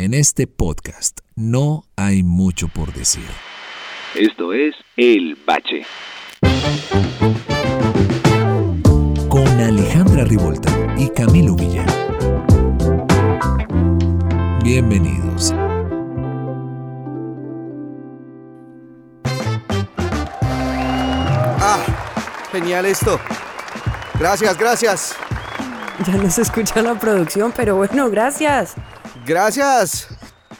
En este podcast no hay mucho por decir. Esto es El Bache. Con Alejandra Rivolta y Camilo Villa. Bienvenidos. Ah, genial esto. Gracias, gracias. Ya no se escucha la producción, pero bueno, gracias. Gracias.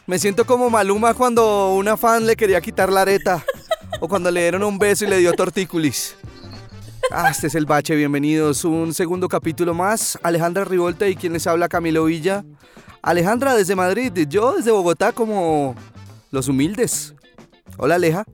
Me siento como Maluma cuando una fan le quería quitar la areta. o cuando le dieron un beso y le dio tortícolis. Ah, este es el bache, bienvenidos. Un segundo capítulo más. Alejandra Rivolta y quien les habla Camilo Villa. Alejandra desde Madrid, yo desde Bogotá como los humildes. Hola Aleja.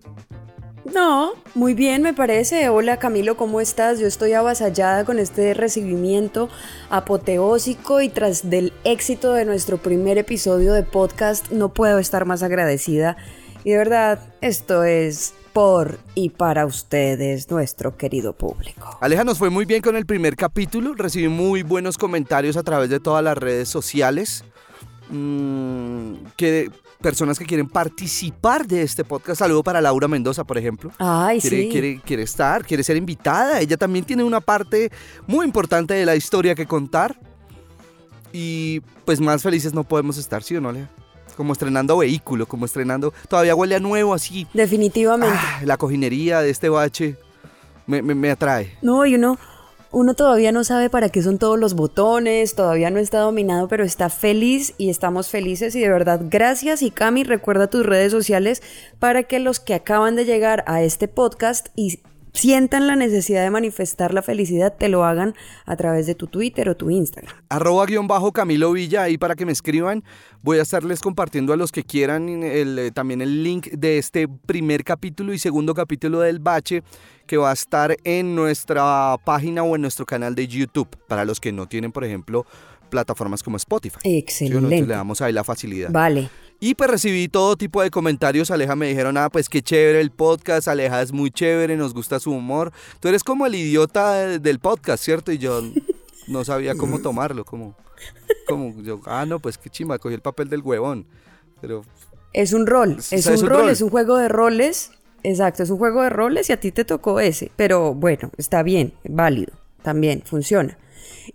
No, muy bien me parece. Hola Camilo, ¿cómo estás? Yo estoy avasallada con este recibimiento apoteósico y tras del éxito de nuestro primer episodio de podcast no puedo estar más agradecida. Y de verdad, esto es por y para ustedes, nuestro querido público. Aleja nos fue muy bien con el primer capítulo, recibí muy buenos comentarios a través de todas las redes sociales. Mm, que personas que quieren participar de este podcast. Saludo para Laura Mendoza, por ejemplo. Ay, quiere, sí. Quiere, quiere estar, quiere ser invitada. Ella también tiene una parte muy importante de la historia que contar. Y pues más felices no podemos estar, ¿sí o no, Lea? Como estrenando vehículo, como estrenando. Todavía huele a nuevo así. Definitivamente. Ah, la cojinería de este bache me, me, me atrae. No, y uno, uno todavía no sabe para qué son todos los botones, todavía no está dominado, pero está feliz y estamos felices y de verdad gracias y Cami recuerda tus redes sociales para que los que acaban de llegar a este podcast y sientan la necesidad de manifestar la felicidad te lo hagan a través de tu Twitter o tu Instagram. Arroba guion bajo Camilo Villa ahí para que me escriban. Voy a estarles compartiendo a los que quieran eh, también el link de este primer capítulo y segundo capítulo del Bache que va a estar en nuestra página o en nuestro canal de YouTube para los que no tienen, por ejemplo, plataformas como Spotify. Excelente. Entonces le damos ahí la facilidad. Vale. Y pues recibí todo tipo de comentarios. Aleja me dijeron, ah, pues qué chévere el podcast. Aleja es muy chévere, nos gusta su humor. Tú eres como el idiota de- del podcast, ¿cierto? Y yo no sabía cómo tomarlo. Como, como yo, ah, no, pues qué chimba, cogí el papel del huevón. Pero Es un rol, O es sea, un, es un rol, rol. es un juego de roles. Exacto, es un juego de roles y a ti te tocó ese. Pero bueno, está bien, válido, también funciona.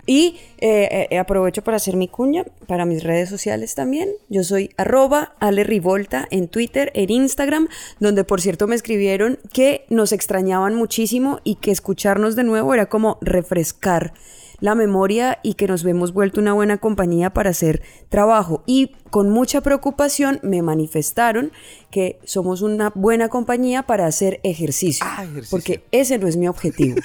Y eh, eh, aprovecho para hacer mi cuña para mis redes sociales también. Yo soy arroba Ale Rivolta en Twitter, en Instagram, donde por cierto me escribieron que nos extrañaban muchísimo y que escucharnos de nuevo era como refrescar la memoria y que nos hemos vuelto una buena compañía para hacer trabajo. Y con mucha preocupación me manifestaron que somos una buena compañía para hacer ejercicio. Ah, ejercicio. Porque ese no es mi objetivo.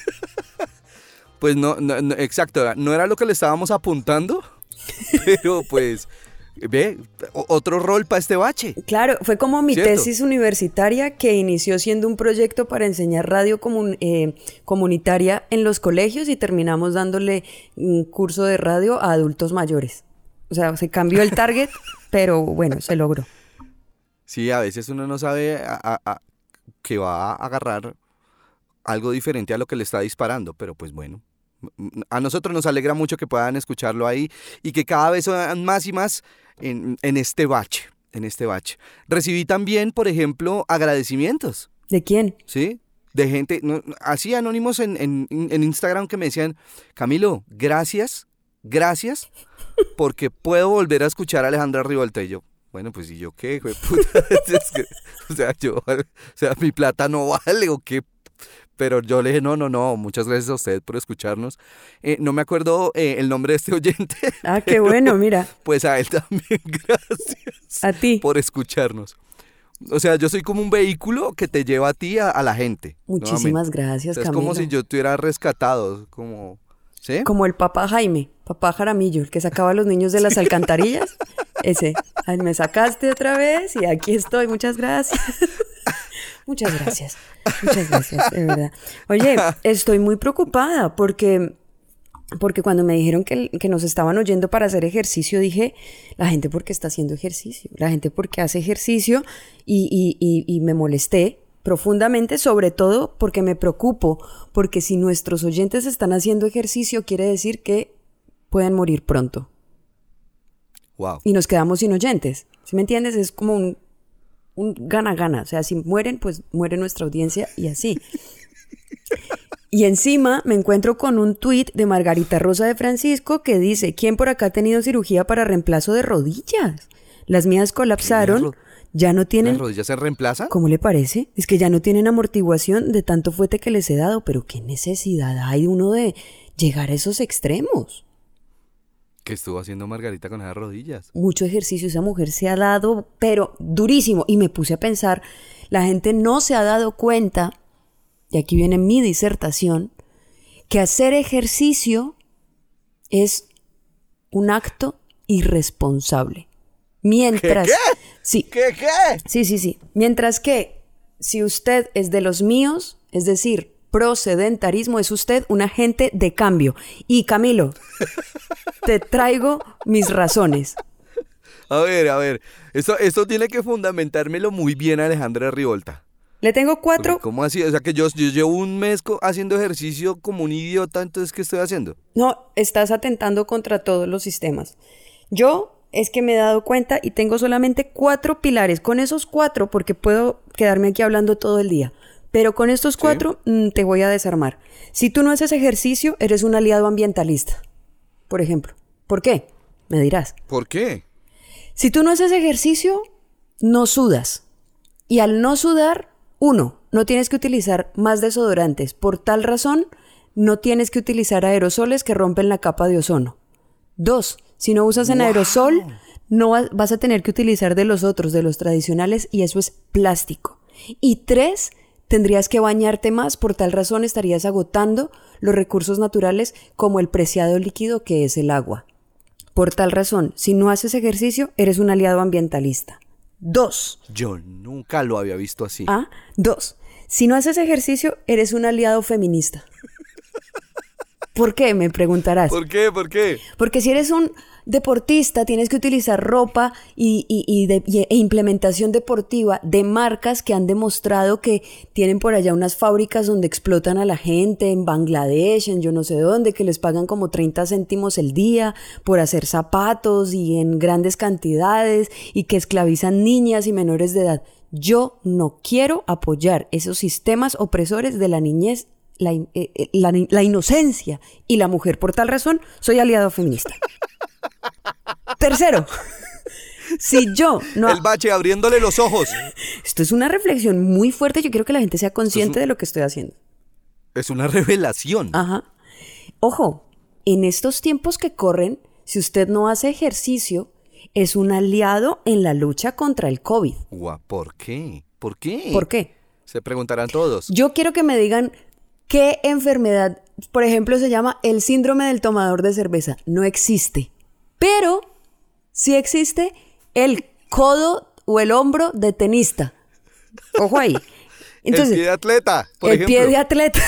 pues no, no, no, exacto, no era lo que le estábamos apuntando. Pero pues, ve, otro rol para este bache. Claro, fue como mi Cierto. tesis universitaria que inició siendo un proyecto para enseñar radio comun- eh, comunitaria en los colegios y terminamos dándole un curso de radio a adultos mayores. O sea, se cambió el target, pero bueno, se logró. Sí, a veces uno no sabe a- a- a- que va a agarrar algo diferente a lo que le está disparando, pero pues bueno. A nosotros nos alegra mucho que puedan escucharlo ahí y que cada vez sean más y más en, en este bache, en este bache. Recibí también, por ejemplo, agradecimientos, ¿De quién? ¿sí? De gente, no, así anónimos en, en- en Instagram que me decían, Camilo, gracias, gracias, porque puedo volver a escuchar a Alejandra yo. Bueno, pues ¿y yo qué, puta? O sea, yo, o sea, mi plata no vale o qué. Pero yo le dije, no, no, no, muchas gracias a usted por escucharnos. Eh, no me acuerdo eh, el nombre de este oyente, Ah, qué bueno, mira, pues a él también gracias a ti. por escucharnos. O sea, yo soy como un vehículo que te lleva a ti a, a la gente. Muchísimas nuevamente. gracias, Es como si yo te hubiera rescatado, como... ¿Sí? Como el papá Jaime, papá Jaramillo, el que sacaba a los niños de las alcantarillas. Ese. Ay, me sacaste otra vez y aquí estoy. Muchas gracias. Muchas gracias. Muchas gracias, de verdad. Oye, estoy muy preocupada porque, porque cuando me dijeron que, que nos estaban oyendo para hacer ejercicio, dije, la gente porque está haciendo ejercicio, la gente porque hace ejercicio y, y, y, y me molesté profundamente, sobre todo porque me preocupo, porque si nuestros oyentes están haciendo ejercicio, quiere decir que pueden morir pronto. Wow. y nos quedamos sin oyentes. ¿Sí me entiendes? Es como un un gana-gana. O sea, si mueren, pues muere nuestra audiencia y así. Y encima me encuentro con un tuit de Margarita Rosa de Francisco que dice, ¿quién por acá ha tenido cirugía para reemplazo de rodillas? Las mías colapsaron, ro- ya no ¿Las tienen... rodillas se reemplazan? ¿Cómo le parece? Es que ya no tienen amortiguación de tanto fuete que les he dado, pero qué necesidad hay uno de llegar a esos extremos. ¿Qué estuvo haciendo Margarita con esas rodillas? mucho ejercicio, esa mujer se ha dado, pero durísimo. Y me puse a pensar, la gente no se ha dado cuenta, y aquí viene mi disertación, que hacer ejercicio es un acto irresponsable. Mientras... qué? Sí, ¿Qué, qué? Sí, sí, sí. Mientras que si usted es de los míos, es decir, pro sedentarismo, es usted un agente de cambio. Y Camilo, te traigo mis razones. A ver, a ver. Esto, esto tiene que fundamentármelo muy bien, Alejandra Rivolta. Le tengo cuatro. ¿Cómo así? O sea, que yo, yo llevo un mes haciendo ejercicio como un idiota, entonces, ¿qué estoy haciendo? No, estás atentando contra todos los sistemas. Yo es que me he dado cuenta y tengo solamente cuatro pilares. Con esos cuatro, porque puedo quedarme aquí hablando todo el día. Pero con estos cuatro mm, te voy a desarmar. Si tú no haces ejercicio, eres un aliado ambientalista. Por ejemplo. ¿Por qué? Me dirás. ¿Por qué? Si tú no haces ejercicio, no sudas. Y al no sudar, uno, no tienes que utilizar más desodorantes. Por tal razón, no tienes que utilizar aerosoles que rompen la capa de ozono. Dos, si no usas en aerosol, no va- vas a tener que utilizar de los otros, de los tradicionales, y eso es plástico. Y tres, tendrías que bañarte más, por tal razón estarías agotando los recursos naturales como el preciado líquido que es el agua. Por tal razón, si no haces ejercicio, eres un aliado ambientalista. Dos. Yo nunca lo había visto así. Ah, dos. Si no haces ejercicio, eres un aliado feminista. ¿Por qué? Me preguntarás. ¿Por qué? ¿Por qué? Porque si eres un deportista, tienes que utilizar ropa y, y- y de- e implementación deportiva de marcas que han demostrado que tienen por allá unas fábricas donde explotan a la gente, en Bangladesh, en yo no sé dónde, que les pagan como 30 céntimos el día por hacer zapatos y en grandes cantidades y que esclavizan niñas y menores de edad. Yo no quiero apoyar esos sistemas opresores de la niñez la, eh, eh, la inocencia y la mujer. Por tal razón, soy aliado feminista. Tercero, si yo no... El bache abriéndole los ojos. Esto es una reflexión muy fuerte. Yo quiero que la gente sea consciente de lo que estoy haciendo. Es una revelación. Ajá. Ojo, en estos tiempos que corren, si usted no hace ejercicio, es un aliado en la lucha contra el COVID. Gua- ¿Por qué? ¿Por qué? ¿Por qué? Se preguntarán todos. Yo quiero que me digan qué enfermedad, por ejemplo, se llama el síndrome del tomador de cerveza. No existe. Pero sí existe el codo o el hombro de tenista. Ojo ahí. Entonces, el pie de atleta, por el ejemplo. pie de atleta.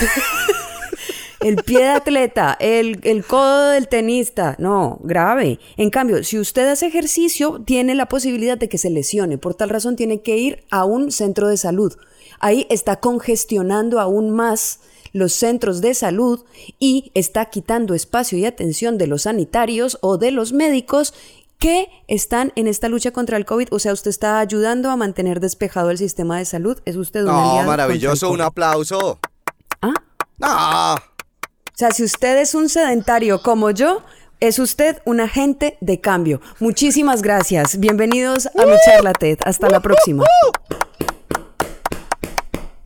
el pie de atleta, el, el codo del tenista. No, grave. En cambio, si usted hace ejercicio, tiene la posibilidad de que se lesione. Por tal razón, tiene que ir a un centro de salud. Ahí está congestionando aún más los centros de salud y está quitando espacio y atención de los sanitarios o de los médicos que están en esta lucha contra el COVID. O sea, usted está ayudando a mantener despejado el sistema de salud. Es usted un No, maravilloso, un aplauso. ¿Ah? No. O sea, si usted es un sedentario como yo, es usted un agente de cambio. Muchísimas gracias. Bienvenidos a mi charla TED. Hasta la próxima.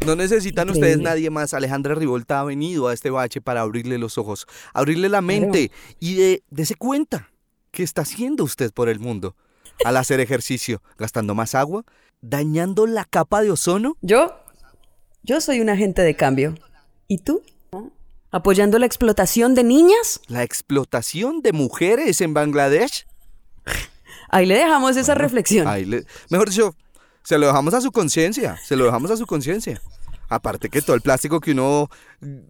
No necesitan Increíble. ustedes nadie más. Alejandra Rivolta ha venido a este bache para abrirle los ojos, abrirle la mente y de, dese cuenta qué está haciendo usted por el mundo al hacer ejercicio, gastando más agua, dañando la capa de ozono. Yo, yo soy un agente de cambio. ¿Y tú? ¿Apoyando la explotación de niñas? La explotación de mujeres en Bangladesh. Ahí le dejamos esa reflexión. Ahí le- mejor dicho, se lo dejamos a su conciencia, se lo dejamos a su conciencia. Aparte que todo el plástico que uno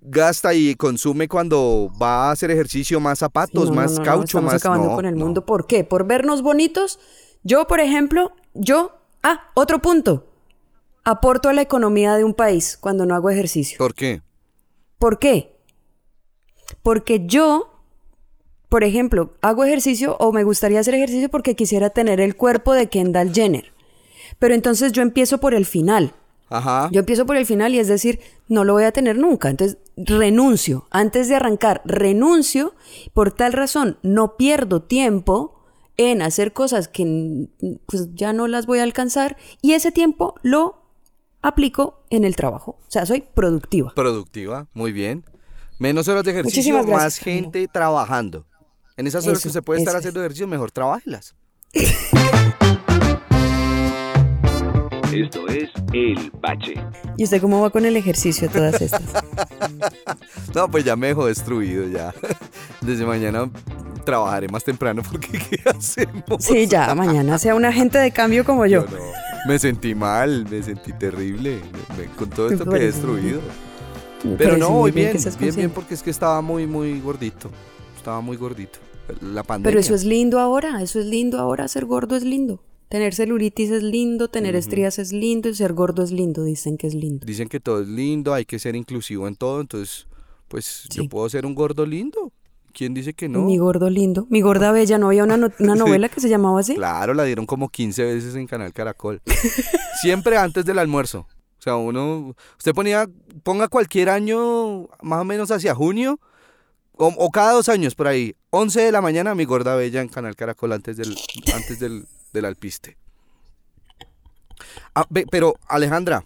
gasta y consume cuando va a hacer ejercicio, más zapatos, No, no, más no, no, caucho, estamos más... acabando con el mundo. ¿Por qué? ¿Por vernos bonitos? Yo, por ejemplo, yo... Ah, otro punto. Aporto a la economía de un país cuando no hago ejercicio. ¿Por qué? ¿Por qué? Porque yo por ejemplo, hago ejercicio o me gustaría hacer ejercicio porque quisiera tener el cuerpo de Kendall Jenner. Pero entonces yo empiezo por el final. Ajá. Yo empiezo por el final y es decir, no lo voy a tener nunca. Entonces renuncio. Antes de arrancar, renuncio. Por tal razón, no pierdo tiempo en hacer cosas que pues, ya no las voy a alcanzar y ese tiempo lo aplico en el trabajo. O sea, soy productiva. Productiva, muy bien. Menos horas de ejercicio, gracias, más gente trabajando. En esas horas Eso, que usted puede estar haciendo ejercicio, mejor trabájelas. Esto es El Bache. ¿Y usted cómo va con el ejercicio todas estas? No, pues ya me dejó destruido ya. Desde mañana trabajaré más temprano porque ¿qué hacemos? Sí, ya, mañana sea un agente de cambio como yo. No. Me sentí mal, me sentí terrible. con todo esto quedé destruido. Me Pero no, muy voy bien bien, bien, bien, porque es que estaba muy, muy gordito. Estaba muy gordito. La pandemia. Pero eso es lindo ahora, eso es lindo ahora, ser gordo es lindo. Tener celulitis es lindo, tener estrías es lindo y ser gordo es lindo, dicen que es lindo. Dicen que todo es lindo, hay que ser inclusivo en todo, entonces, pues yo puedo ser un gordo lindo. ¿Quién dice que no? Mi gordo lindo, mi gorda bella, ¿no había una, no- una novela que se llamaba así? Claro, la dieron como 15 veces en Canal Caracol. Siempre antes del almuerzo. O sea, uno, usted ponía, ponga cualquier año, más o menos hacia junio, o, o cada dos años por ahí, 11 de la mañana, mi gorda bella en Canal Caracol antes del, antes del, del alpiste. Ah, ve, pero Alejandra,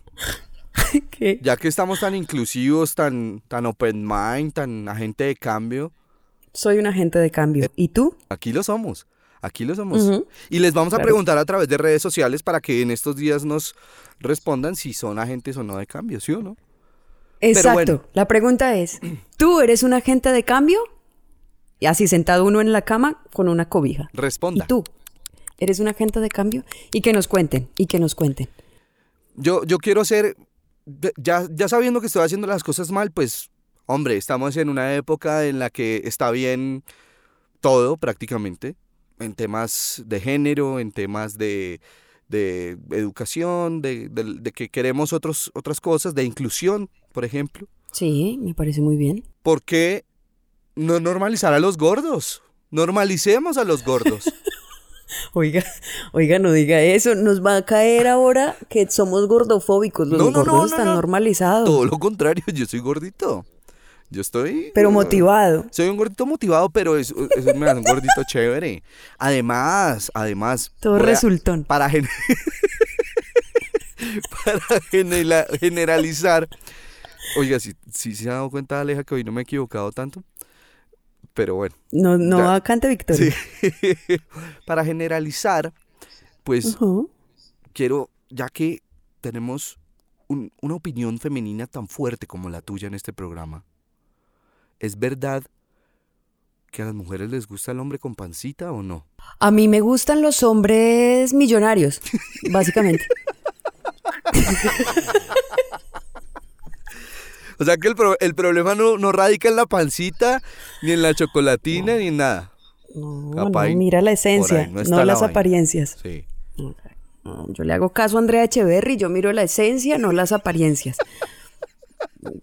¿Qué? ya que estamos tan inclusivos, tan, tan open mind, tan agente de cambio, Soy un agente de cambio. ¿Y tú? Aquí lo somos. Aquí lo somos. Y les vamos a Claro. preguntar a través de redes sociales para que en estos días nos respondan si son agentes o no de cambio, ¿sí o no? Exacto. bueno. La pregunta es, ¿tú eres un agente de cambio? Y así sentado uno en la cama con una cobija. ¿Y Responda. tú? ¿Eres un agente de cambio? Y que nos cuenten, y que nos cuenten. Yo, yo quiero ser, ya, ya sabiendo que estoy haciendo las cosas mal, pues, hombre, estamos en una época en la que está bien todo prácticamente, en temas de género, en temas de, de educación, de, de- de que queremos otros, otras cosas, de inclusión, por ejemplo. Sí, me parece muy bien. ¿Por qué no normalizar a los gordos? Normalicemos a los gordos. Oiga, oiga, no diga eso. Nos va a caer ahora que somos gordofóbicos. Los No, no, no, gordos no, están no. normalizados. Todo lo contrario, yo soy gordito. Yo estoy... Pero motivado. Soy un gordito motivado, pero eso, eso me hace un gordito chévere. Además, además... Todo voy a- resultón. para, para generalizar... Oiga, si, si se ha dado cuenta, Aleja, que hoy no me he equivocado tanto. Pero bueno. No, no Ya. cante Victoria. Sí. para generalizar, pues quiero, ya que tenemos un- una opinión femenina tan fuerte como la tuya en este programa, ¿es verdad que a las mujeres les gusta el hombre con pancita o no? A mí me gustan los hombres millonarios, básicamente. O sea que el, pro- el problema no, no radica en la pancita, ni en la chocolatina, ni en nada. No, Capaz no, mira la esencia, no la las vaina. apariencias. Sí. Yo le hago caso a Andrea Echeverry, yo miro la esencia, no las apariencias.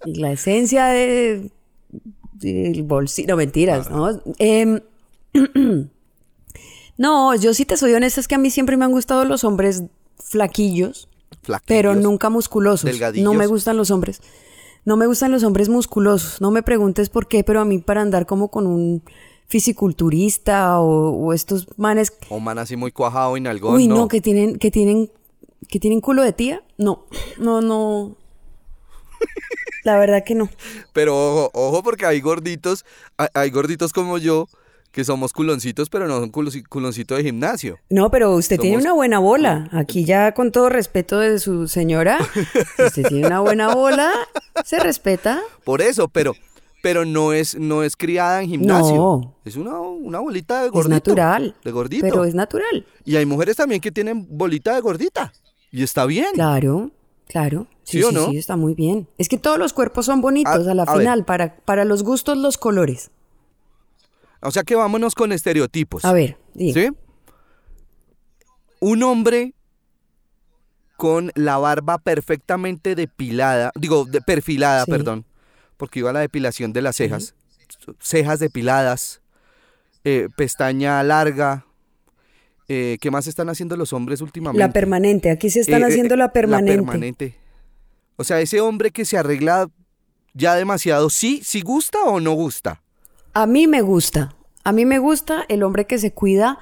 Y la esencia de del bolsillo, no mentiras, ¿no? Em, no, yo sí te soy honesta, es que a mí siempre me han gustado los hombres flaquillos, Flaquillos. pero nunca musculosos. delgadillos. No me gustan los hombres. No me gustan los hombres musculosos. No me preguntes por qué, pero a mí para andar como con un fisiculturista o, o estos manes O man así muy cuajado y nalgón, Uy, no. no. que tienen, que tienen, que tienen culo de tía. No, no, no. La verdad que no. Pero ojo, ojo porque hay gorditos, hay, hay gorditos como yo, que somos culoncitos, pero no son culoncitos de gimnasio. No, pero usted tiene una buena bola. Aquí ya con todo respeto de su señora, usted tiene una buena bola, se respeta. Por eso, pero, pero no es, no es criada en gimnasio. No. Es una, una bolita de Es gordito. natural. De gordito. Pero es natural. Y hay mujeres también que tienen bolita de gordita. Y está bien. Claro, claro. Sí, ¿Sí o sí, no? sí, está muy bien. Es que todos los cuerpos son bonitos A- a, la a final, para, para los gustos, los colores. O sea que vámonos con estereotipos. A ver, diga. ¿Sí? Un hombre con la barba perfectamente depilada, digo, de- perfilada, Sí. perdón, porque iba a la depilación de las cejas, cejas depiladas, eh, pestaña larga. Eh, ¿Qué más están haciendo los hombres últimamente? La permanente, aquí se están Eh, haciendo la permanente. permanente. O sea, ese hombre que se arregla ya demasiado, ¿sí? ¿Sí gusta o no gusta? A mí me gusta. A mí me gusta el hombre que se cuida,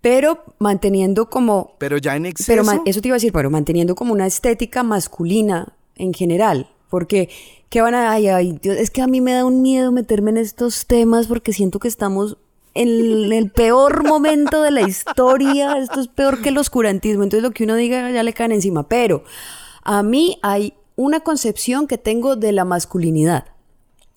pero manteniendo como Pero ya en exceso. Pero eso te iba a decir, pero manteniendo como una estética masculina en general. Porque, ¿qué van a...? Ay, ay, Dios, es que a mí me da un miedo meterme en estos temas porque siento que estamos en el peor momento de la historia. Esto es peor que el oscurantismo. Entonces lo que uno diga ya le caen encima. Pero a mí hay una concepción que tengo de la masculinidad.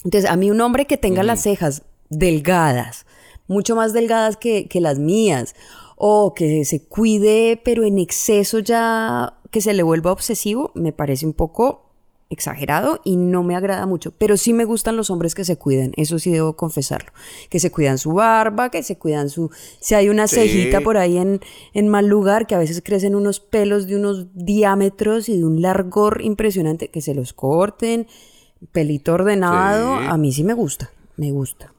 Entonces, a mí un hombre que tenga las cejas delgadas, mucho más delgadas que, que las mías, o que se cuide, pero en exceso ya que se le vuelva obsesivo, me parece un poco exagerado y no me agrada mucho. Pero sí me gustan los hombres que se cuidan, eso sí debo confesarlo. Que se cuidan su barba, que se cuidan su... Si hay una Sí. cejita por ahí en, en mal lugar, que a veces crecen unos pelos de unos diámetros y de un largor impresionante, que se los corten, pelito ordenado, Sí. a mí sí me gusta, me gusta.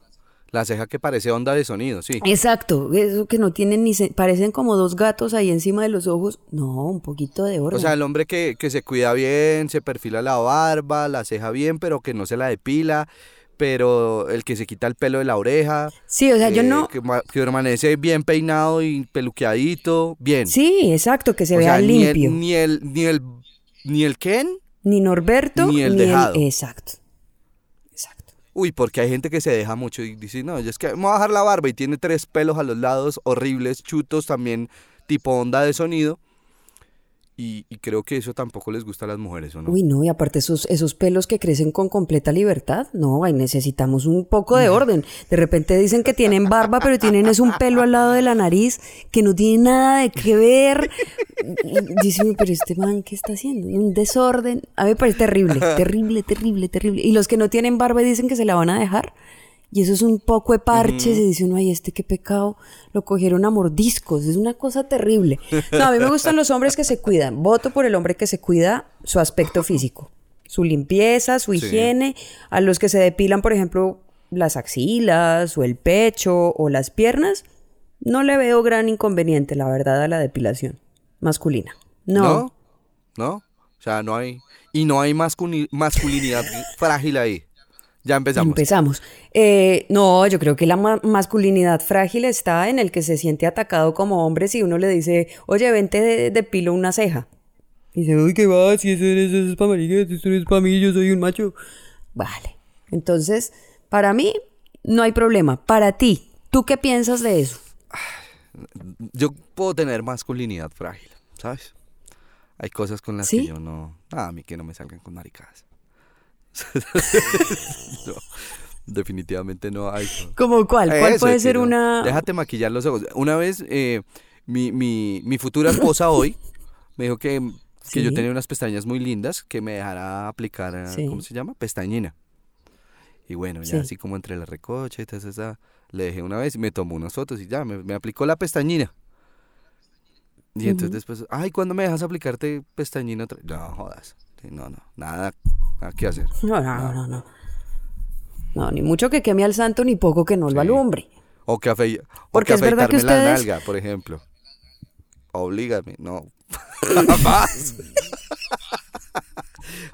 La ceja que parece onda de sonido, sí. Exacto, eso que no tienen ni... se- parecen como dos gatos ahí encima de los ojos. No, un poquito de orden. O sea, el hombre que, que se cuida bien, se perfila la barba, la ceja bien, pero que no se la depila, pero el que se quita el pelo de la oreja. sí, o sea, yo eh, no... Que, ma- que permanece bien peinado y peluqueadito, bien. Sí, exacto, que se O vea sea, ni el- limpio. Ni el, ni el, ni el Ken. Ni Norberto, ni el dejado. Exacto. Exacto. Uy, porque hay gente que se deja mucho y dice, no, yo es que me voy a bajar la barba y tiene tres pelos a los lados, horribles, chutos también, tipo onda de sonido. Y, y creo que eso tampoco les gusta a las mujeres, ¿o no? Uy, no, y aparte esos, esos pelos que crecen con completa libertad, no, ahí necesitamos un poco de orden. De repente dicen que tienen barba, pero tienen es un pelo al lado de la nariz que no tiene nada de que ver. Dicen, pero este man, ¿qué está haciendo? Un desorden. A mí me parece terrible, terrible, terrible, terrible. Y los que no tienen barba dicen que se la van a dejar. Y eso es un poco de parches, y dice uno, ay, este qué pecado, lo cogieron a mordiscos, es una cosa terrible. No, a mí me gustan los hombres que se cuidan. Voto por el hombre que se cuida su aspecto físico, su limpieza, su Sí. higiene. A los que se depilan, por ejemplo, las axilas, o el pecho, o las piernas, no le veo gran inconveniente, la verdad, a la depilación masculina. No. ¿No? ¿No? O sea, no hay... Y no hay masculi- masculinidad frágil ahí. Ya empezamos. Empezamos. Eh, no, yo creo que la ma- masculinidad frágil está en el que se siente atacado como hombre si uno le dice, oye, vente de, depilo una ceja. Y dice, uy, ¿qué va? Si eso, eso es para marica, eso no es para mí, yo soy un macho. Vale. Entonces, para mí, no hay problema. Para ti, ¿tú qué piensas de eso? Yo puedo tener masculinidad frágil, ¿sabes? Hay cosas con las ¿Sí? que yo no... Ah, a mí que no me salgan con maricadas. No, definitivamente no hay. ¿Cómo cuál? ¿Cuál Eso, puede ser no. una...? Déjate maquillar los ojos. Una vez eh, mi, mi, mi futura esposa hoy me dijo que, que yo tenía unas pestañas muy lindas que me dejara aplicar, eh, Sí. ¿cómo se llama? Pestañina. Y bueno, ya Sí. así como entre la recocha y todo eso, le dejé una vez y me tomó unas fotos y ya, me, me aplicó la pestañina. Y entonces después, ay, ¿cuándo me dejas aplicarte pestañina? otra-?" No, jodas. Sí, no, no, nada, nada que hacer. No, no, no, no, no. No, ni mucho que queme al santo, ni poco que no lo Sí. alumbre. O que, afe- o Porque que es verdad que afeitarme la ustedes- nalga, por ejemplo. Oblígame, no. Jamás.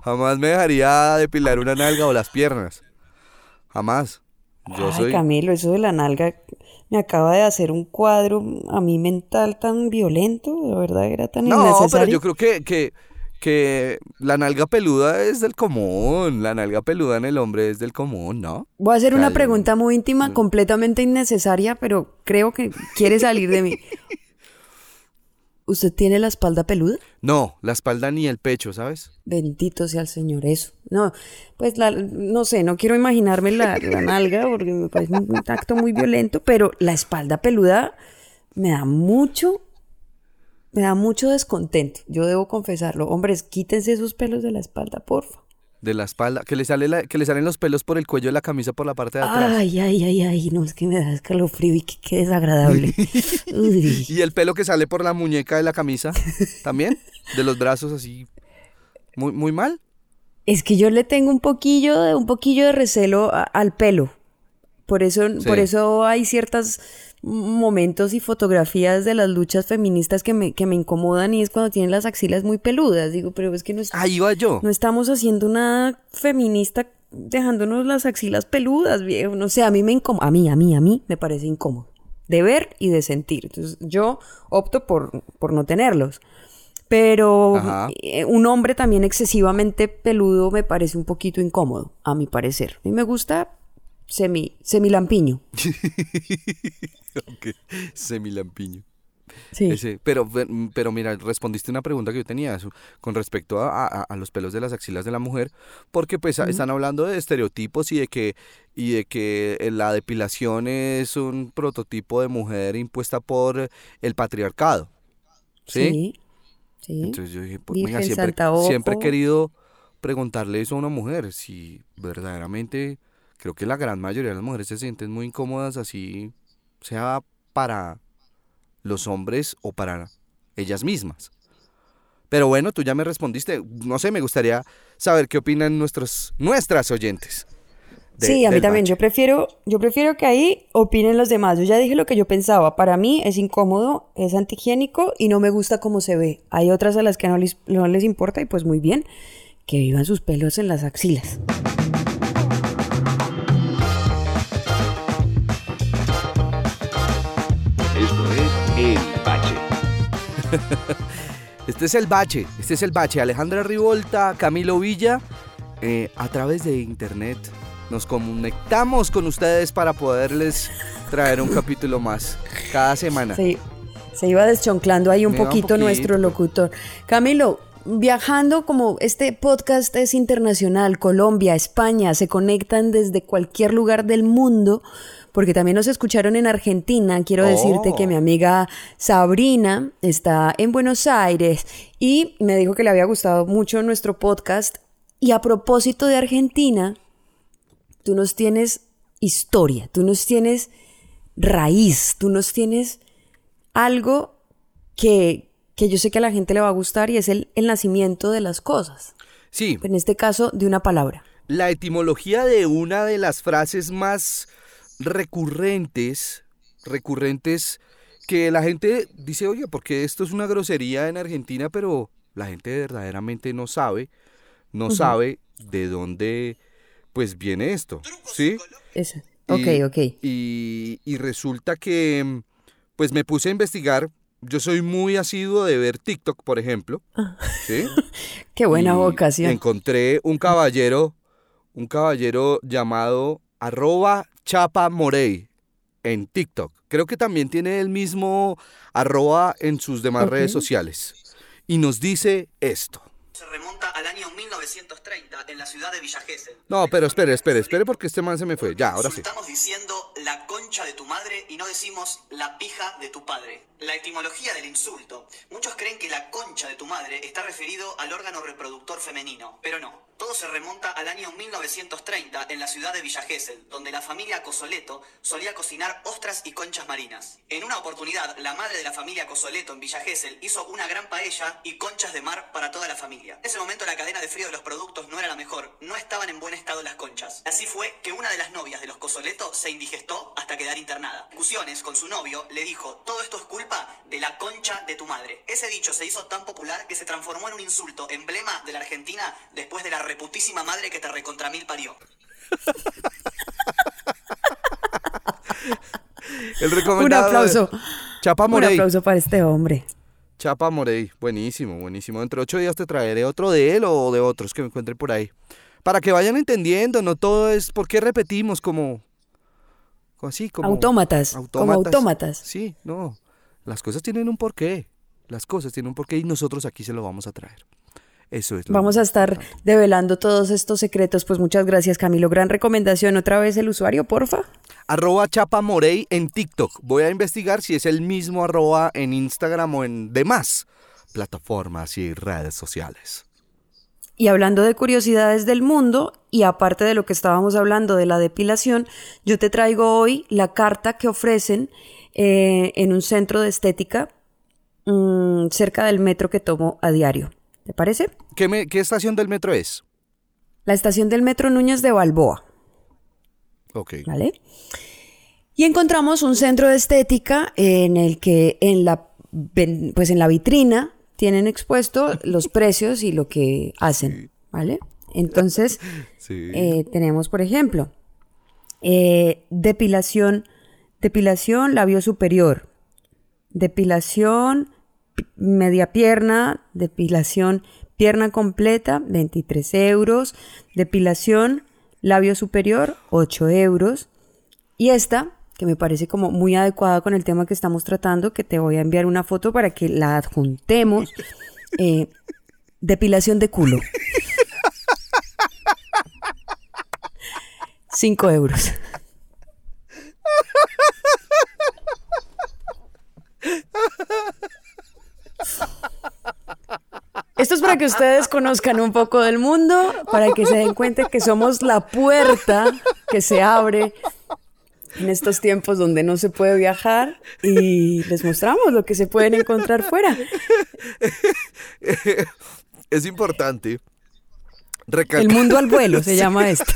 Jamás me dejaría depilar una nalga o las piernas. Jamás. Yo Ay, soy. Camilo, eso de la nalga me acaba de hacer un cuadro a mí mental tan violento, de verdad era tan No, innecesario. pero yo creo que, que, que la nalga peluda es del común. La nalga peluda en el hombre es del común, ¿no? Voy a hacer una pregunta muy íntima, completamente innecesaria, pero creo que quiere salir de mí. ¿Usted tiene la espalda peluda? No, la espalda ni el pecho, ¿sabes? Bendito sea el Señor, eso. No, pues la, no sé, no quiero imaginarme la, la nalga porque me parece un acto muy violento, pero la espalda peluda me da mucho, me da mucho descontento. Yo debo confesarlo. Hombres, quítense esos pelos de la espalda, porfa. De la espalda. Que le, sale la- que le salen los pelos por el cuello de la camisa por la parte de atrás. Ay, ay, ay, ay, no, es que me da escalofrío y que qué desagradable. Uy. Y el pelo que sale por la muñeca de la camisa también, de los brazos así, muy, muy mal. Es que yo le tengo un poquillo de, un poquillo de recelo a- al pelo. Por eso, por eso hay ciertos momentos y fotografías de las luchas feministas que me, que me incomodan y es cuando tienen las axilas muy peludas. Digo, pero es que no, Ahí va yo. no estamos haciendo nada feminista dejándonos las axilas peludas, viejo. No sé, a mí me incomoda. A mí, a mí, a mí me parece incómodo. De ver y de sentir. Entonces, yo opto por, por no tenerlos. Pero Ajá. eh, un hombre también excesivamente peludo me parece un poquito incómodo, a mi parecer. A mí me gusta semi, semilampiño. Ok, Semilampiño. Sí. Ese, pero, pero mira, respondiste una pregunta que yo tenía con respecto a, a- a los pelos de las axilas de la mujer, porque pues están hablando de estereotipos y de que y de que eh, la depilación es un prototipo de mujer impuesta por el patriarcado. ¿Sí? Sí. sí. Entonces yo dije, pues venga, siempre, siempre he querido preguntarle eso a una mujer, si verdaderamente creo que la gran mayoría de las mujeres se sienten muy incómodas así, sea para los hombres o para ellas mismas. Pero bueno, tú ya me respondiste, no sé, me gustaría saber qué opinan nuestros, nuestras oyentes. de- sí, a mí también. Yo prefiero, yo prefiero que ahí opinen los demás. Yo ya dije lo que yo pensaba. Para mí es incómodo, es antihigiénico y no me gusta cómo se ve. Hay otras a las que no les, no les importa y pues muy bien. Que vivan sus pelos en las axilas. Este es el bache, este es el bache. Alejandra Rivolta, Camilo Villa, eh, a través de internet nos conectamos con ustedes para poderles traer un capítulo más cada semana. Se, se iba deschonclando ahí un poquito. nuestro locutor. Camilo, viajando como este podcast es internacional, Colombia, España, se conectan desde cualquier lugar del mundo, porque también nos escucharon en Argentina. Quiero Oh. decirte que mi amiga Sabrina está en Buenos Aires y me dijo que le había gustado mucho nuestro podcast. Y a propósito de Argentina, tú nos tienes historia, tú nos tienes raíz, tú nos tienes algo que, que yo sé que a la gente le va a gustar y es el, el nacimiento de las cosas. Sí, En este caso, de una palabra. la etimología de una de las frases más recurrentes, recurrentes que la gente dice, oye, porque esto es una grosería en Argentina, pero la gente verdaderamente no sabe, no sabe de dónde pues viene esto, ¿sí? Esa. Y- Ok, ok. Y, y resulta que, pues me puse a investigar. Yo soy muy asiduo de ver TikTok, por ejemplo. ¿sí? Qué buena Y vocación. Encontré un caballero, un caballero llamado arroba Chapa Morey en TikTok. Creo que también tiene el mismo arroba en sus demás redes sociales. Y nos dice esto. Se remonta al año 1930 en la ciudad de Villa Gesell. No, pero espere, espere, espere porque este man se me fue. Ya, ahora sí. Estamos diciendo la concha de tu madre y no decimos la pija de tu padre. La etimología del insulto. Muchos creen que la concha de tu madre está referido al órgano reproductor femenino, pero no. Todo se remonta al año 1930 en la ciudad de Villa Gesell, donde la familia Cosoleto solía cocinar ostras y conchas marinas. En una oportunidad, la madre de la familia Cosoleto en Villa Gesell hizo una gran paella y conchas de mar para toda la familia. En ese momento la cadena de frío de los productos no era la mejor, no estaban en buen estado las conchas. Así fue que una de las novias de los Cosoleto se indigestó hasta quedar internada. Discusiones con su novio le dijo, todo esto es culpa de la concha de tu madre. Ese dicho se hizo tan popular que se transformó en un insulto, emblema de la Argentina después de la reputísima madre que te recontra mil parió. El Un aplauso. Chapa Un aplauso para este hombre. Chapa Morey, buenísimo, buenísimo. Dentro de ocho días te traeré otro de él o de otros que me encuentre por ahí. Para que vayan entendiendo, no todo es por qué repetimos como, como así, como Autómatas, como autómatas. Sí, no. Las cosas tienen un porqué. Las cosas tienen un porqué y nosotros aquí se lo vamos a traer. Eso es. lo Vamos a estar develando todos estos secretos. Pues muchas gracias, Camilo. Gran recomendación. Otra vez el usuario, porfa. Arroba Chapa Morey en TikTok. Voy a investigar si es el mismo arroba en Instagram o en demás plataformas y redes sociales. Y hablando de curiosidades del mundo, y aparte de lo que estábamos hablando de la depilación, yo te traigo hoy la carta que ofrecen eh, en un centro de estética mm, cerca del metro que tomo a diario. ¿Te parece? ¿Qué, me- qué estación del metro es? La estación del metro Núñez de Balboa. Ok. ¿Vale? Y encontramos un centro de estética en el que en la, pues en la vitrina tienen expuesto los precios y lo que hacen, ¿vale? Entonces, Sí. eh, tenemos, por ejemplo, eh, depilación, depilación labio superior, depilación pi- media pierna, depilación pierna completa, 23 euros, depilación labio superior, 8 euros, y esta, que me parece como muy adecuada con el tema que estamos tratando, que te voy a enviar una foto para que la adjuntemos, eh, depilación de culo. 5 euros. Esto es para que ustedes conozcan un poco del mundo, para que se den cuenta que somos la puerta que se abre en estos tiempos donde no se puede viajar y les mostramos lo que se pueden encontrar fuera. Es importante El recalcar. mundo al vuelo se llama esto.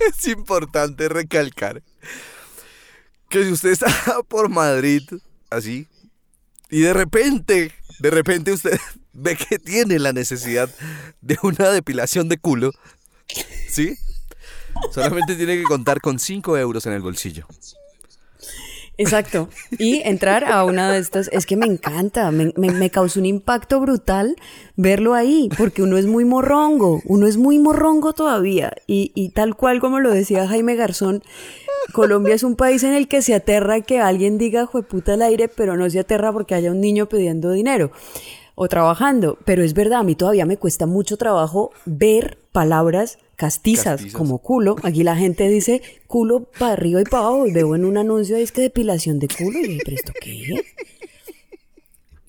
Es importante recalcar que si usted está por Madrid, así, y de repente, de repente usted ve que tiene la necesidad de una depilación de culo, ¿sí? Solamente tiene que contar con 5 euros en el bolsillo. Exacto. Y entrar a una de estas, es que me encanta, me, me, me causó un impacto brutal verlo ahí, porque uno es muy morrongo, uno es muy morrongo todavía. Y, y tal cual como lo decía Jaime Garzón, Colombia es un país en el que se aterra que alguien diga jueputa al aire, pero no se aterra porque haya un niño pidiendo dinero o trabajando. Pero es verdad, a mí todavía me cuesta mucho trabajo ver palabras castizas, Castizas. como culo. Aquí la gente dice culo para arriba y para abajo. Y veo en un anuncio ahí es que depilación de culo. Y yo, ¿pero esto qué es?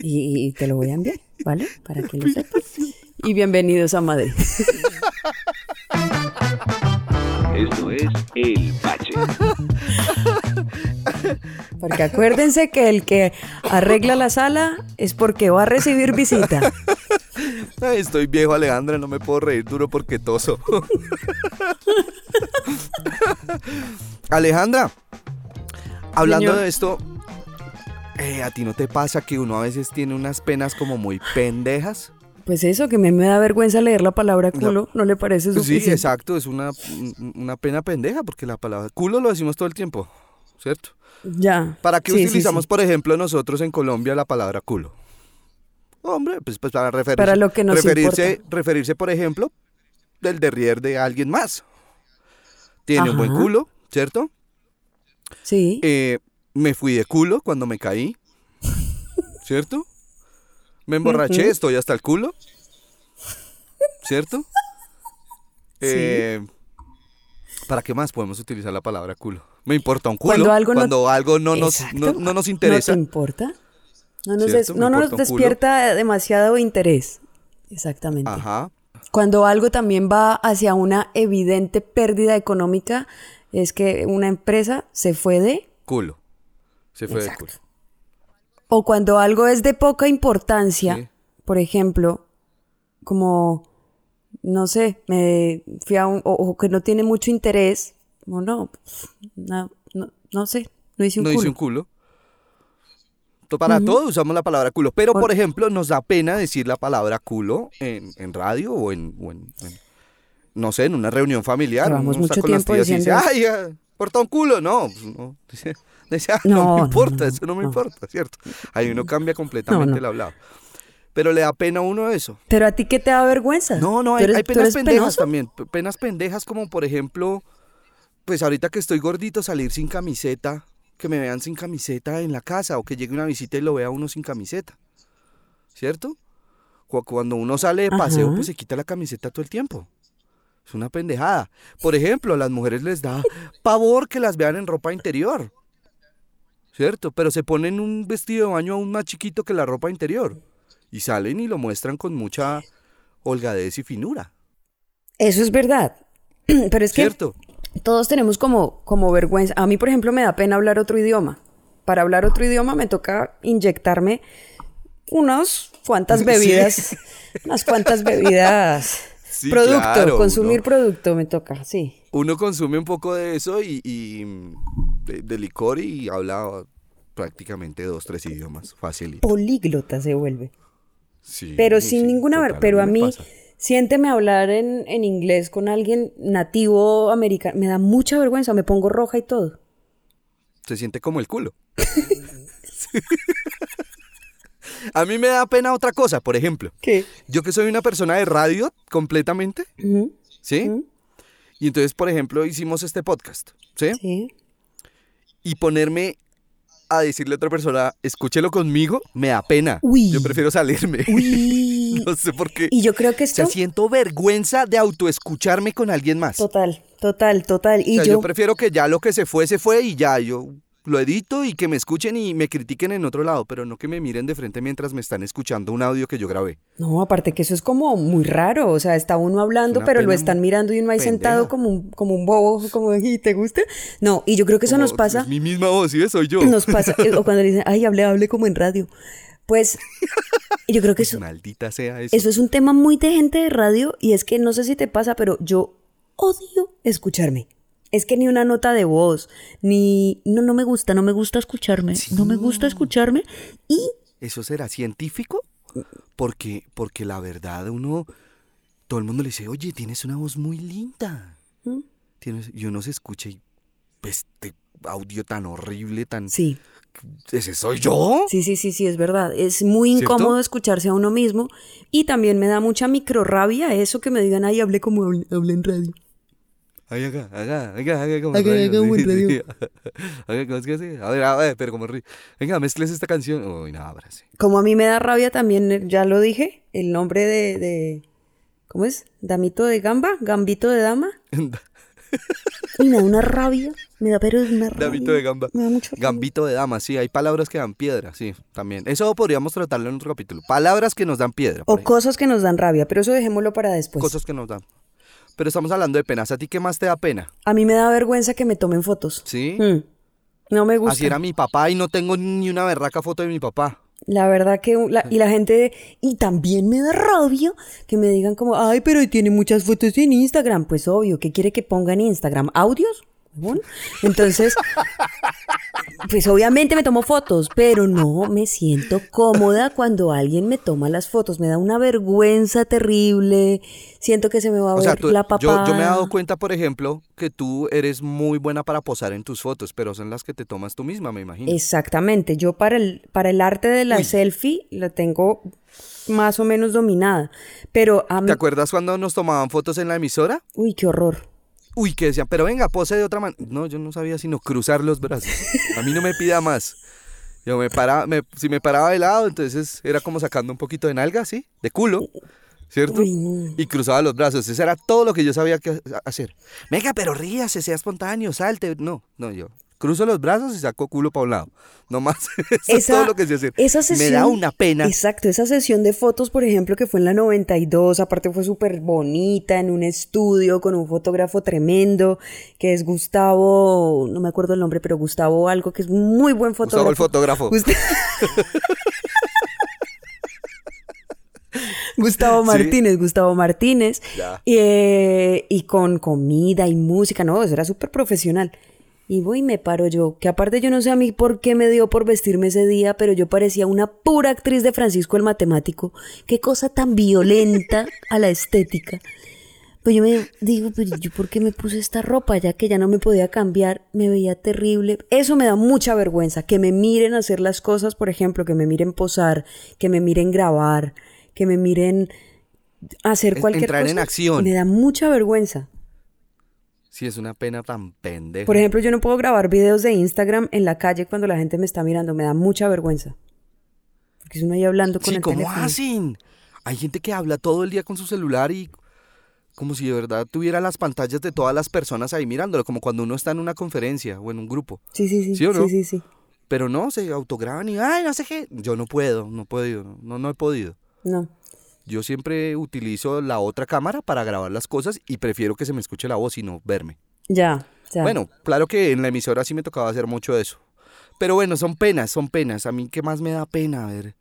Y, y te lo voy a enviar, ¿vale? Para que lo sepas. Y bienvenidos a Madrid. Esto es El Bache. Porque acuérdense que el que arregla la sala es porque va a recibir visita. Ay, estoy viejo, Alejandra, no me puedo reír duro porque toso. Alejandra, hablando Señor. de esto, eh, ¿a ti no te pasa que uno a veces tiene unas penas como muy pendejas? Pues eso, que me, me da vergüenza leer la palabra culo, ¿no, le parece Sí, suficiente? exacto, es una, una pena pendeja porque la palabra culo lo decimos todo el tiempo, ¿cierto? Ya. ¿Para qué Sí, sí, utilizamos, sí. por ejemplo, nosotros en Colombia la palabra culo? Hombre, pues, pues para referirse, Para lo que nos referirse, importa. referirse, por ejemplo, del derrier de alguien más. Tiene un buen culo, ¿cierto? Sí. Eh, me fui de culo cuando me caí, ¿cierto? Me emborraché, estoy hasta el culo, ¿cierto? Eh, ¿Para qué más podemos utilizar la palabra culo? Me importa un culo Cuando algo no- cuando algo no nos, no, no nos interesa. ¿No te importa? No nos, no despierta demasiado interés. Exactamente. Ajá. Cuando algo también va hacia una evidente pérdida económica, es que una empresa se fue de, Culo. Se fue Exacto. de culo. o cuando algo es de poca importancia, Sí. por ejemplo, como, no sé, me fui a un, o, o que no tiene mucho interés, o no, no, no, no sé, no hice un No culo. hice un culo. Para todo usamos la palabra culo. Pero, Por- por ejemplo, nos da pena decir la palabra culo en, en radio o en, o en- en- no sé, en una reunión familiar. Llevamos Uno está mucho con las tiempo tías y dice, ay, ah, porta un culo. No, pues, no. Dice, dice, "Ah, no, No, me importa, no, eso no me importa, ¿cierto? Ahí uno cambia completamente el hablado. Pero le da pena a uno eso. Pero a ti qué te da vergüenza? No, no, ¿Tú hay, eres- hay tú penas pendejas penoso? también. Penas pendejas como, por ejemplo, pues ahorita que estoy gordito, salir sin camiseta, que me vean sin camiseta en la casa o que llegue una visita y lo vea uno sin camiseta. ¿Cierto? Cu- Cuando uno sale de paseo, Ajá. pues se quita la camiseta todo el tiempo. Es una pendejada. Por ejemplo, a las mujeres les da pavor que las vean en ropa interior. ¿Cierto? Pero se ponen un vestido de baño aún más chiquito que la ropa interior. Y salen y lo muestran con mucha holgadez y finura. Eso es verdad. Pero es que ¿Cierto? Todos tenemos como, como vergüenza. A mí, por ejemplo, me da pena hablar otro idioma. Para hablar otro idioma me toca inyectarme unas cuantas Sí. bebidas, unas cuantas bebidas Sí, producto, claro, consumir uno- producto me toca, sí. Uno consume un poco de eso y, y, mm, de, de licor y habla prácticamente dos, tres idiomas. Fácil. Políglota se vuelve. Sí, Pero sin sí, ninguna total, pero a mí, pasa. Siénteme hablar en, en inglés con alguien nativo americano, me da mucha vergüenza, me pongo roja y todo. Se siente como el culo. A mí me da pena otra cosa, por ejemplo. ¿Qué? Yo que soy una persona de radio completamente, ¿sí? Y entonces, por ejemplo, hicimos este podcast, ¿sí? Sí. Y ponerme a decirle a otra persona, escúchelo conmigo, me da pena. Uy. Yo prefiero salirme. Uy. no sé por qué. Y yo creo que O sea, esto... siento vergüenza de autoescucharme con alguien más. Total, total, total. O Y sea, yo... yo... prefiero que ya lo que se fue, se fue y ya yo lo edito y que me escuchen y me critiquen en otro lado, pero no que me miren de frente mientras me están escuchando un audio que yo grabé. No, aparte que eso es como muy raro, o sea, está uno hablando, pero lo están mirando y uno ahí pendeja. sentado como un, como un bobo, como, ¿y te gusta? No, y yo creo que eso Como, nos pasa... Es mi misma voz, ¿sí? Soy yo. Nos pasa, eh, o cuando le dicen, ay, hablé, hablé como en radio. Pues yo creo que eso, Maldita sea eso. eso es un tema muy de gente de radio y es que no sé si te pasa, pero yo odio escucharme. Es que ni una nota de voz, ni... No, no me gusta, no me gusta escucharme. No me gusta escucharme y... ¿Eso será científico? Porque, porque la verdad uno, todo el mundo le dice, oye, tienes una voz muy linda. ¿Mm? Tienes, y uno se escucha y este audio tan horrible, tan... Sí, ¿Ese soy yo? sí, sí, sí, sí, es verdad. Es muy ¿Cierto? incómodo escucharse a uno mismo y también me da mucha microrrabia eso que me digan, ay, hablé como hablé, hablé en radio. Ay, haga, haga, haga, haga como Haga, radio, haga como sí, en sí, radio. sí. Haga, ¿cómo es que hace? A ver, a ver, pero como Venga, mezcles esta canción. Uy, no, ahora sí. Como a mí me da rabia también, eh, ya lo dije, el nombre de, de ¿cómo es? Damito de gamba, gambito de dama. Y me da una rabia, me da pero una rabia. Gambito de gamba. Me da mucho rabia. Gambito de dama, sí, hay palabras que dan piedra, sí, también. Eso podríamos tratarlo en otro capítulo. Palabras que nos dan piedra. O cosas que nos dan rabia, pero eso dejémoslo para después. Cosas que nos dan. Pero estamos hablando de penas. ¿A ti qué más te da pena? A mí me da vergüenza que me tomen fotos. ¿Sí? Mm. No me gusta. Así era mi papá y no tengo ni una berraca foto de mi papá. La verdad que la- y la gente y también me da rabia que me digan como, "Ay, pero tiene muchas fotos en Instagram." Pues obvio, ¿qué quiere que ponga en Instagram? ¿Audios? Huevón? Entonces, pues obviamente me tomo fotos, pero no me siento cómoda cuando alguien me toma las fotos. Me da una vergüenza terrible. Siento que se me va a O ver sea, tú- la yo, papada. yo me he dado cuenta, por ejemplo, que tú eres muy buena para posar en tus fotos, pero son las que te tomas tú misma, me imagino. Exactamente. Yo para el, para el arte de la Uy. selfie la tengo más o menos dominada. Pero a. ¿Te acuerdas cuando nos tomaban fotos en la emisora? Uy, qué horror. Uy, que decían, pero venga, pose de otra manera. No, yo no sabía sino cruzar los brazos. A mí no me pida más. Yo me paraba, me- si me paraba de lado, entonces era como sacando un poquito de nalga, ¿sí? De culo, ¿cierto? Y cruzaba los brazos. Eso era todo lo que yo sabía que ha- hacer. Venga, pero ríase, sea espontáneo, salte. No, no, yo cruzo los brazos y saco culo para un lado. No más. Eso es todo lo que sé hacer. esa sesión, me da una pena. Exacto, esa sesión de fotos, por ejemplo, que fue en la 92, aparte fue súper bonita, en un estudio con un fotógrafo tremendo, que es Gustavo, no me acuerdo el nombre, pero Gustavo algo, que es muy buen fotógrafo. Gustavo el fotógrafo. Gust- Gustavo Sí. Martínez, Gustavo Martínez. Eh, y con comida y música, no, eso era súper profesional. Y voy y me paro yo, que aparte yo no sé a mí por qué me dio por vestirme ese día, pero yo parecía una pura actriz de Francisco el Matemático. Qué cosa tan violenta a la estética. Pues yo me digo, pero yo por qué me puse esta ropa ya que ya no me podía cambiar, me veía terrible. Eso me da mucha vergüenza, que me miren hacer las cosas, por ejemplo, que me miren posar, que me miren grabar, que me miren hacer cualquier entrar cosa. en acción. Me da mucha vergüenza. Sí, es una pena tan pendeja. Por ejemplo, yo no puedo grabar videos de Instagram en la calle cuando la gente me está mirando, me da mucha vergüenza. Porque es uno ahí hablando con Sí, el ¿cómo teléfono. hacen? Hay gente que habla todo el día con su celular y como si de verdad tuviera las pantallas de todas las personas ahí mirándolo, como cuando uno está en una conferencia o en un grupo. Sí, sí, sí. ¿Sí o no? Sí, sí, sí. Pero no, se autograban y, ay, no sé qué. Yo no puedo, no puedo, no, no he podido. No. Yo siempre utilizo la otra cámara para grabar las cosas y prefiero que se me escuche la voz y no verme. Ya, ya. Bueno, claro que en la emisora sí me tocaba hacer mucho eso. Pero bueno, son penas, son penas. A mí qué más me da pena, a ver.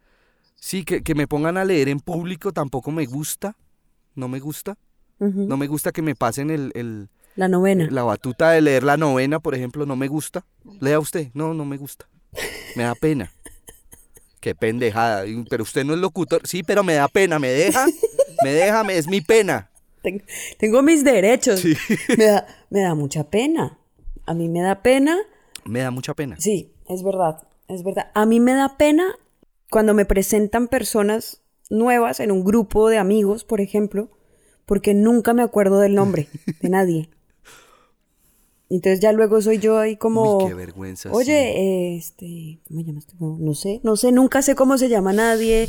Sí, que, que me pongan a leer en público tampoco me gusta. No me gusta. No me gusta que me pasen el, el- La novena. la batuta de leer la novena, por ejemplo, no me gusta. Lea usted. No, no me gusta. Me da pena. Qué pendejada. Pero usted no es locutor. Sí, pero me da pena. ¿Me deja? Me deja, me- es mi pena. Ten- Tengo mis derechos. Me, da, me da mucha pena. A mí me da pena. Me da mucha pena. Sí, es verdad, es verdad. A mí me da pena cuando me presentan personas nuevas en un grupo de amigos, por ejemplo, porque nunca me acuerdo del nombre de nadie. Entonces ya luego soy yo ahí como... Uy, qué vergüenza, Oye, sí. eh, este, ¿cómo llamaste? No, no sé, no sé, nunca sé cómo se llama nadie.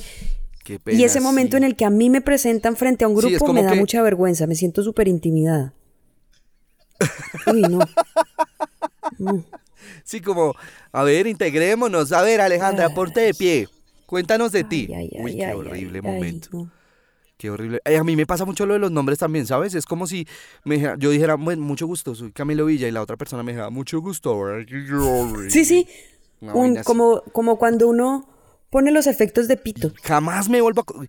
Qué pena, y ese momento sí. en el que a mí me presentan frente a un grupo me da que- mucha vergüenza, me siento súper intimidada. Uy, no. Sí, como, a ver, integrémonos. A ver, Alejandra, ponte de pie. Cuéntanos de ti. Ay, ay, Uy, ay, qué ay, horrible ay, ay, momento. no. Qué horrible. Ay, a mí me pasa mucho lo de los nombres también, ¿sabes? Es como si me dijera- yo dijera, bueno, mucho gusto, soy Camilo Villa, y la otra persona me dijera, mucho gusto. Sí, sí. Un- como, como cuando uno pone los efectos de pito. Jamás me vuelvo a...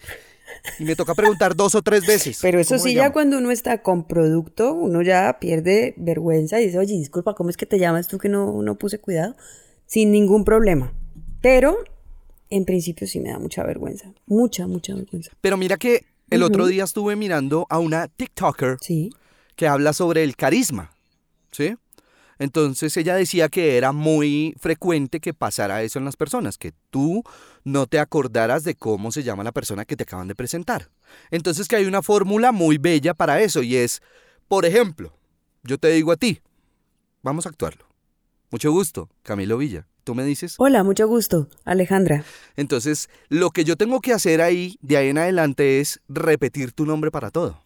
Y me toca preguntar dos o tres veces. Pero eso ¿Cómo sí, ya cuando uno está con producto, uno ya pierde vergüenza y dice, oye, disculpa, ¿cómo es que te llamas tú que no, no puse cuidado? Sin ningún problema. Pero, en principio sí me da mucha vergüenza. Mucha, mucha vergüenza. Pero mira que el otro día estuve mirando a una TikToker Sí. que habla sobre el carisma, ¿sí? Entonces ella decía que era muy frecuente que pasara eso en las personas, que tú no te acordaras de cómo se llama la persona que te acaban de presentar. Entonces que hay una fórmula muy bella para eso y es, por ejemplo, yo te digo a ti, vamos a actuarlo. Mucho gusto, Camilo Villa. Tú me dices, Hola, mucho gusto, Alejandra. entonces, lo que yo tengo que hacer ahí, de ahí en adelante, es repetir tu nombre para todo.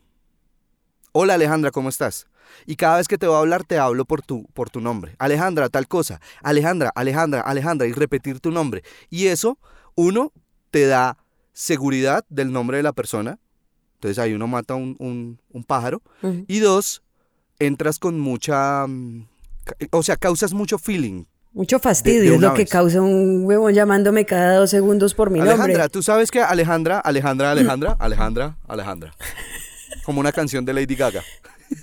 Hola Alejandra, ¿cómo estás? Y cada vez que te voy a hablar, te hablo por tu, por tu nombre. Alejandra, tal cosa. Alejandra, Alejandra, Alejandra, y repetir tu nombre. Y eso, uno, te da seguridad del nombre de la persona. Entonces ahí uno mata un, un- un pájaro. Y dos, entras con mucha... mm, O sea, causas mucho feeling. Mucho fastidio de es lo que causa un huevón llamándome cada dos segundos por mi Alejandra, nombre. tú sabes que Alejandra, Alejandra, Alejandra, Alejandra, Alejandra. Como una canción de Lady Gaga.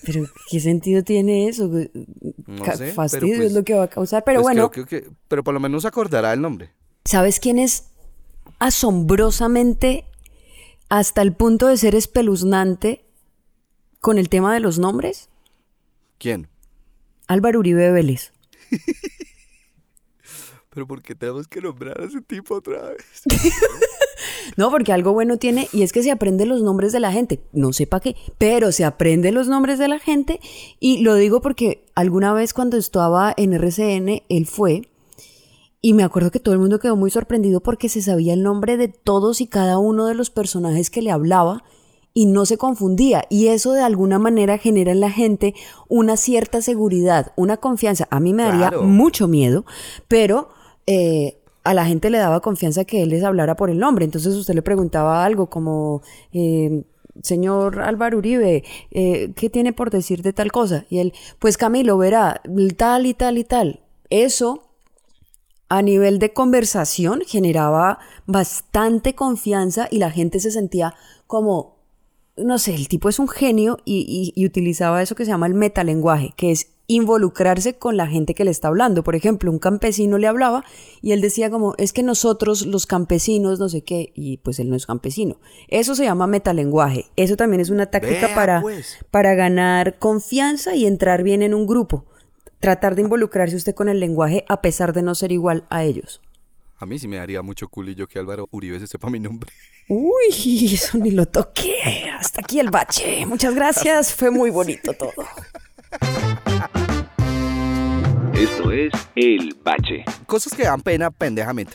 Pero, ¿qué sentido tiene eso? No pero fastidio pues- es lo que va a causar. Pero Pues bueno, creo que- que- pero por lo menos acordará el nombre. ¿sabes quién es asombrosamente hasta el punto de ser espeluznante con el tema de los nombres? ¿Quién? Álvaro Uribe Vélez. Pero ¿por qué tenemos que nombrar a ese tipo otra vez? No, porque algo bueno tiene y es que se aprende los nombres de la gente. No sé para qué, pero se aprende los nombres de la gente y lo digo porque alguna vez cuando estaba en RCN, él fue y me acuerdo que todo el mundo quedó muy sorprendido porque se sabía el nombre de todos y cada uno de los personajes que le hablaba y no se confundía. Y eso de alguna manera genera en la gente una cierta seguridad, una confianza. A mí me daría Claro. mucho miedo, pero eh, a la gente le daba confianza que él les hablara por el nombre. Entonces usted le preguntaba algo como, eh, señor Álvaro Uribe, eh, ¿qué tiene por decir de tal cosa? Y él, pues Camilo, verá, tal y tal y tal. Eso a nivel de conversación generaba bastante confianza y la gente se sentía como, no sé, el tipo es un genio y, y- y utilizaba eso que se llama el metalenguaje, que es involucrarse con la gente que le está hablando. Por ejemplo, un campesino le hablaba y él decía como, es que nosotros los campesinos, no sé qué, y pues él no es campesino. Eso se llama metalenguaje. Eso también es una táctica Vea, para, pues. para ganar confianza y entrar bien en un grupo. Tratar de involucrarse usted con el lenguaje a pesar de no ser igual a ellos. A mí sí me daría mucho culillo que Álvaro Uribe se sepa mi nombre. Uy, eso ni lo toqué. Hasta aquí el bache. Muchas gracias. Fue muy bonito todo. Esto es El Bache. Cosas que dan pena pendejamente.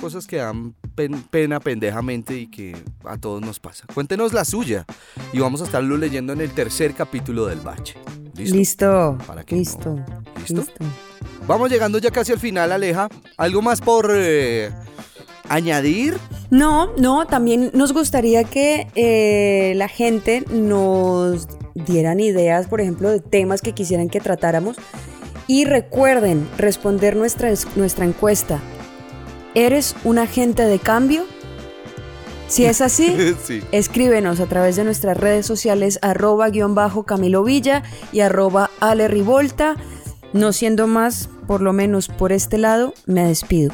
Cosas que dan pen- pena pendejamente y que a todos nos pasa. Cuéntenos la suya y vamos a estarlo leyendo en el tercer capítulo del Bache. ¿Listo? Listo. Para que Listo. no- ¿Listo? Listo. Vamos llegando ya casi al final, Aleja. ¿Algo más por eh, añadir? No, no, también nos gustaría que eh, la gente nos dieran ideas, por ejemplo, de temas que quisieran que tratáramos. Y recuerden responder nuestra, nuestra encuesta. ¿Eres un agente de cambio Si es así, Sí. escríbenos a través de nuestras redes sociales arroba guion bajo Camilo Villa y arroba Ale Rivolta. No siendo más, por lo menos por este lado, me despido.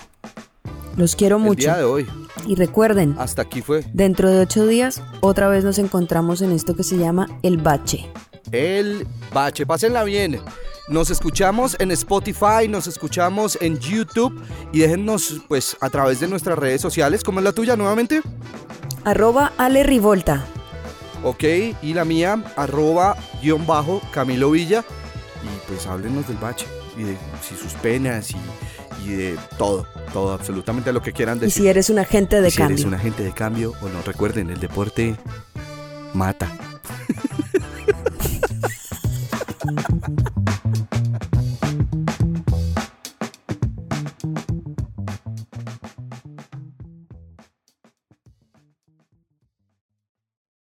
Los quiero El mucho. día de hoy. Y recuerden, Hasta aquí fue dentro de ocho días, otra vez nos encontramos en esto que se llama El Bache. el bache. Pásenla bien. Nos escuchamos en Spotify, nos escuchamos en YouTube y déjennos pues a través de nuestras redes sociales. ¿Cómo es la tuya nuevamente? Arroba Ale Rivolta. Ok, y la mía, arroba guion bajo Camilo Villa. Y pues háblenos del bache y de si sus penas y, y de todo, todo, absolutamente lo que quieran Y decir. si eres un agente de Y si cambio. eres un agente de cambio o no, recuerden, el deporte mata.